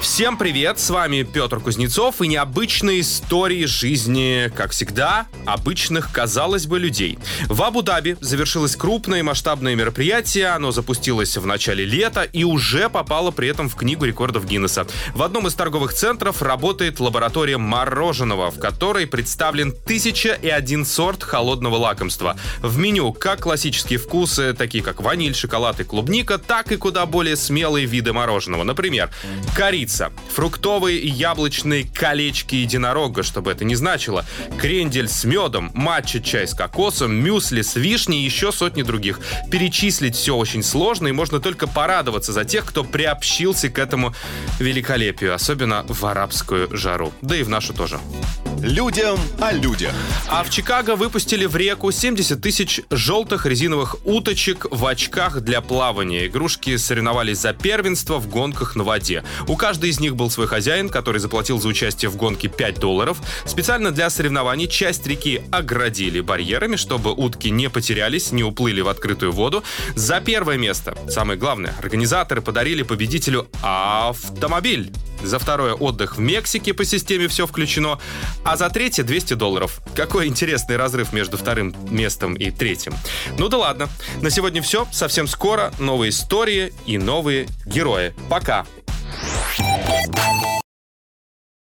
Всем привет, с вами Петр Кузнецов и необычные истории жизни, как всегда, обычных, казалось бы, людей. В Абу-Даби завершилось крупное масштабное мероприятие, оно запустилось в начале лета и уже попало при этом в Книгу рекордов Гиннесса. В одном из торговых центров работает лаборатория мороженого, в которой представлен тысяча и один сорт холодного лакомства. В меню как классические вкусы, такие как ваниль, шоколад и клубника, так и куда более смелые виды мороженого. Например, корица, фруктовые и яблочные колечки единорога, чтобы это не значило, крендель с медом, матча-чай с кокосом, мюсли с вишней и еще сотни других. Перечислить все очень сложно, и можно только порадоваться за тех, кто приобщился к этому великолепию, особенно в арабскую жару. Да и в нашу тоже. Людям о людях. А в Чикаго выпустили в реку 70 тысяч желтых резиновых уточек в очках для плавания. Игрушки соревновались за первенство в гонках на воде. У каждой из них был свой хозяин, который заплатил за участие в гонке 5 долларов. Специально для соревнований часть реки оградили барьерами, чтобы утки не потерялись, не уплыли в открытую воду. За первое место, самое главное, организаторы подарили победителю автомобиль. За второе отдых в Мексике по системе все включено, а за третье 200 долларов. Какой интересный разрыв между вторым местом и третьим. Ну да ладно. На сегодня все. Совсем скоро новые истории и новые герои. Пока.